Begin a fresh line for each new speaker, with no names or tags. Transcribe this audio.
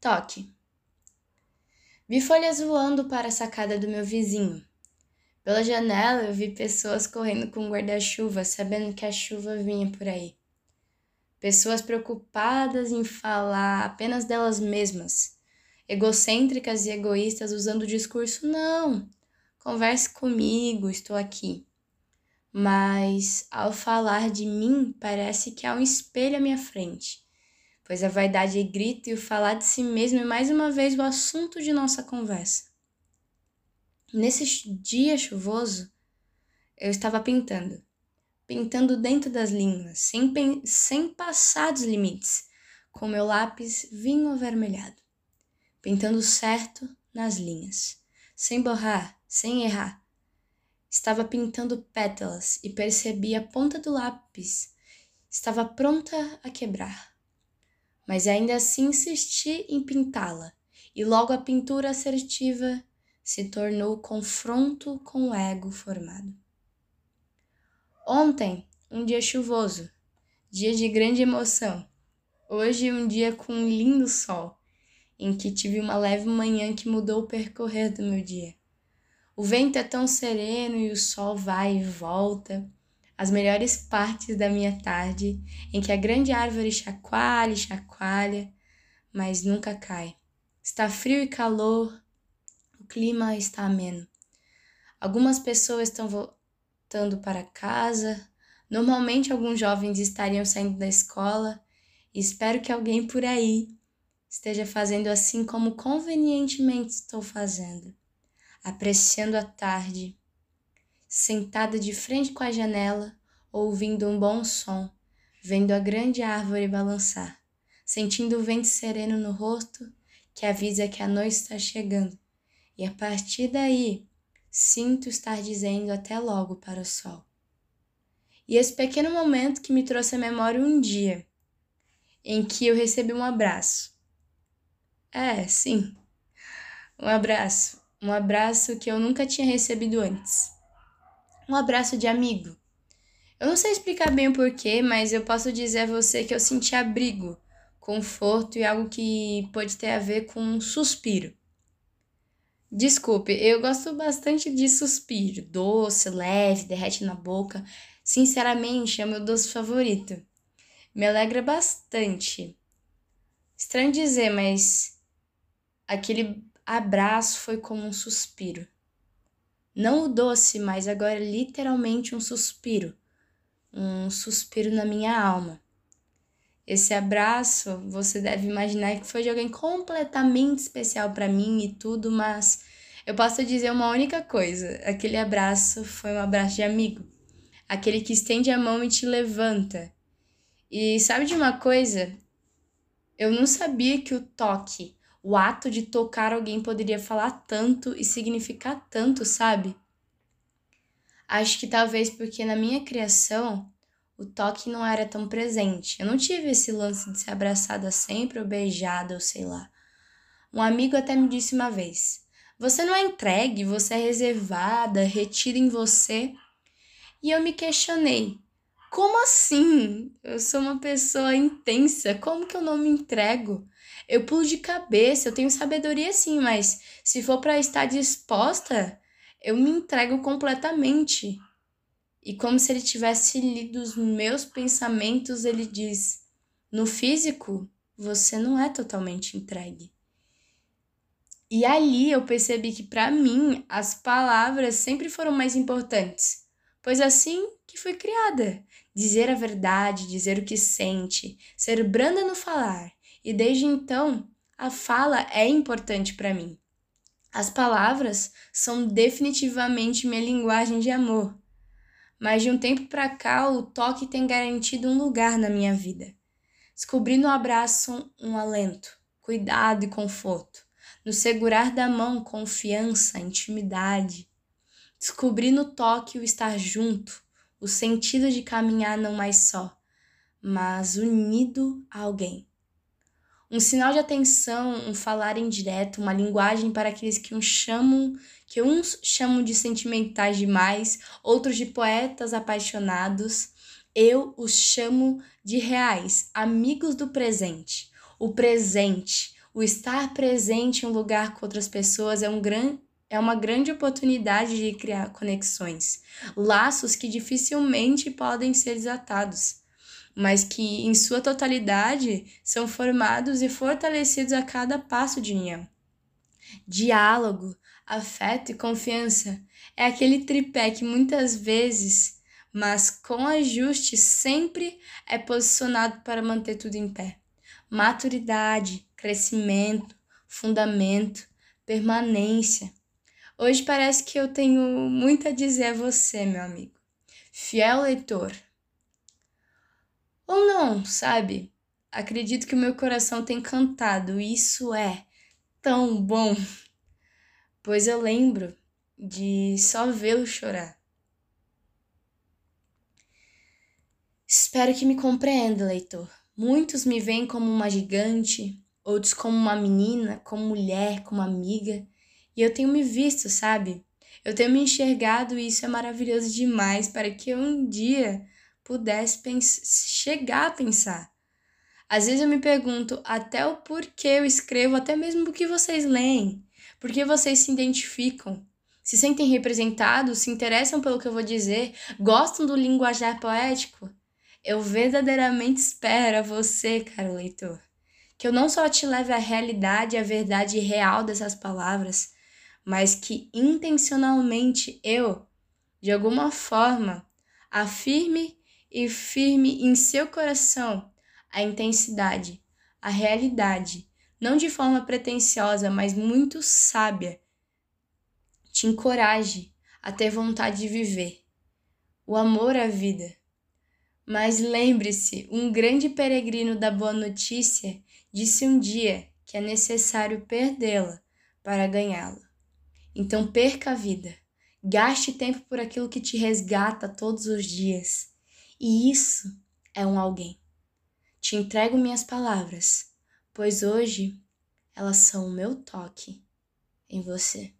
Toque. Vi folhas voando para a sacada do meu vizinho. Pela janela eu vi pessoas correndo com guarda-chuva, sabendo que a chuva vinha por aí. Pessoas preocupadas em falar apenas delas mesmas, egocêntricas e egoístas usando o discurso: não, converse comigo, estou aqui. Mas ao falar de mim, parece que há um espelho à minha frente, pois a vaidade grita e o falar de si mesmo é mais uma vez o assunto de nossa conversa. Nesse dia chuvoso, eu estava pintando. Pintando dentro das linhas, sem, sem passar dos limites, com meu lápis vinho avermelhado. Pintando certo nas linhas, sem borrar, sem errar. Estava pintando pétalas e percebi a ponta do lápis. Estava pronta a quebrar. Mas ainda assim insisti em pintá-la, e logo a pintura assertiva se tornou confronto com o ego formado. Ontem, um dia chuvoso, dia de grande emoção. Hoje, um dia com um lindo sol, em que tive uma leve manhã que mudou o percorrer do meu dia. O vento é tão sereno e o sol vai e volta. As melhores partes da minha tarde, em que a grande árvore chacoalha e chacoalha, mas nunca cai. Está frio e calor, clima está ameno. Algumas pessoas estão voltando para casa. Normalmente, alguns jovens estariam saindo da escola. E espero que alguém por aí esteja fazendo assim como convenientemente estou fazendo, apreciando a tarde, sentada de frente com a janela, ouvindo um bom som, vendo a grande árvore balançar, sentindo o vento sereno no rosto que avisa que a noite está chegando e a partir daí sinto estar dizendo até logo para o sol. E esse pequeno momento que me trouxe à memória um dia em que eu recebi um abraço. É, sim, um abraço. Um abraço que eu nunca tinha recebido antes. Um abraço de amigo. Eu não sei explicar bem o porquê, mas eu posso dizer a você que eu senti abrigo, conforto e algo que pode ter a ver com um suspiro. Desculpe, eu gosto bastante de suspiro, doce, leve, derrete na boca. Sinceramente, é meu doce favorito. Me alegra bastante. Estranho dizer, mas aquele abraço foi como um suspiro. Não o doce, mas agora literalmente um suspiro. Um suspiro na minha alma. Esse abraço, você deve imaginar que foi de alguém completamente especial para mim e tudo, mas eu posso dizer uma única coisa: aquele abraço foi um abraço de amigo. Aquele que estende a mão e te levanta. E sabe de uma coisa? Eu não sabia que o toque, o ato de tocar alguém poderia falar tanto e significar tanto, sabe? Acho que talvez porque na minha criação o toque não era tão presente. Eu não tive esse lance de ser abraçada sempre ou beijada ou sei lá. Um amigo até me disse uma vez: Você não é entregue, você é reservada, retida em você. E eu me questionei: Como assim? Eu sou uma pessoa intensa, como que eu não me entrego? Eu pulo de cabeça, eu tenho sabedoria sim, mas se for para estar disposta, eu me entrego completamente. E como se ele tivesse lido os meus pensamentos, ele diz: No físico, você não é totalmente entregue. E ali eu percebi que para mim as palavras sempre foram mais importantes, pois assim que fui criada, dizer a verdade, dizer o que sente, ser branda no falar. E desde então, a fala é importante para mim. As palavras são definitivamente minha linguagem de amor mas de um tempo para cá o toque tem garantido um lugar na minha vida. Descobri no abraço um alento, cuidado e conforto, no segurar da mão confiança, intimidade. Descobri no toque o estar junto, o sentido de caminhar não mais só, mas unido a alguém. Um sinal de atenção, um falar indireto, uma linguagem para aqueles que uns chamam, que uns chamam de sentimentais demais, outros de poetas apaixonados. Eu os chamo de reais, amigos do presente. O presente, O estar presente em um lugar com outras pessoas é um grande é uma grande oportunidade de criar conexões, laços que dificilmente podem ser desatados, mas que, em sua totalidade, são formados e fortalecidos a cada passo de união. Diálogo, afeto e confiança é aquele tripé que muitas vezes, mas com ajuste, sempre é posicionado para manter tudo em pé. Maturidade, crescimento, fundamento, permanência Hoje parece que eu tenho muito a dizer a você, meu amigo. Fiel leitor. Ou não, sabe? Acredito que o meu coração tem cantado. Isso é tão bom. Pois eu lembro de só vê-lo chorar. Espero que me compreenda, leitor. Muitos me veem como uma gigante, outros como uma menina, como mulher, como amiga. E eu tenho me visto, sabe? Eu tenho me enxergado e isso é maravilhoso demais para que eu um dia pudesse chegar a pensar. Às vezes eu me pergunto até o porquê eu escrevo, até mesmo o que vocês leem, porque vocês se identificam, se sentem representados, se interessam pelo que eu vou dizer, gostam do linguajar poético. Eu verdadeiramente espero a você, caro leitor, que eu não só te leve à realidade à verdade real dessas palavras, mas que intencionalmente eu, de alguma forma, afirme e firme em seu coração a intensidade, a realidade, não de forma pretensiosa, mas muito sábia. Te encoraje a ter vontade de viver, o amor à vida. Mas lembre-se, um grande peregrino da boa notícia disse um dia que é necessário perdê-la para ganhá-la. Então perca a vida. Gaste tempo por aquilo que te resgata todos os dias. E isso é um alguém. Te entrego minhas palavras, pois hoje elas são o meu toque em você.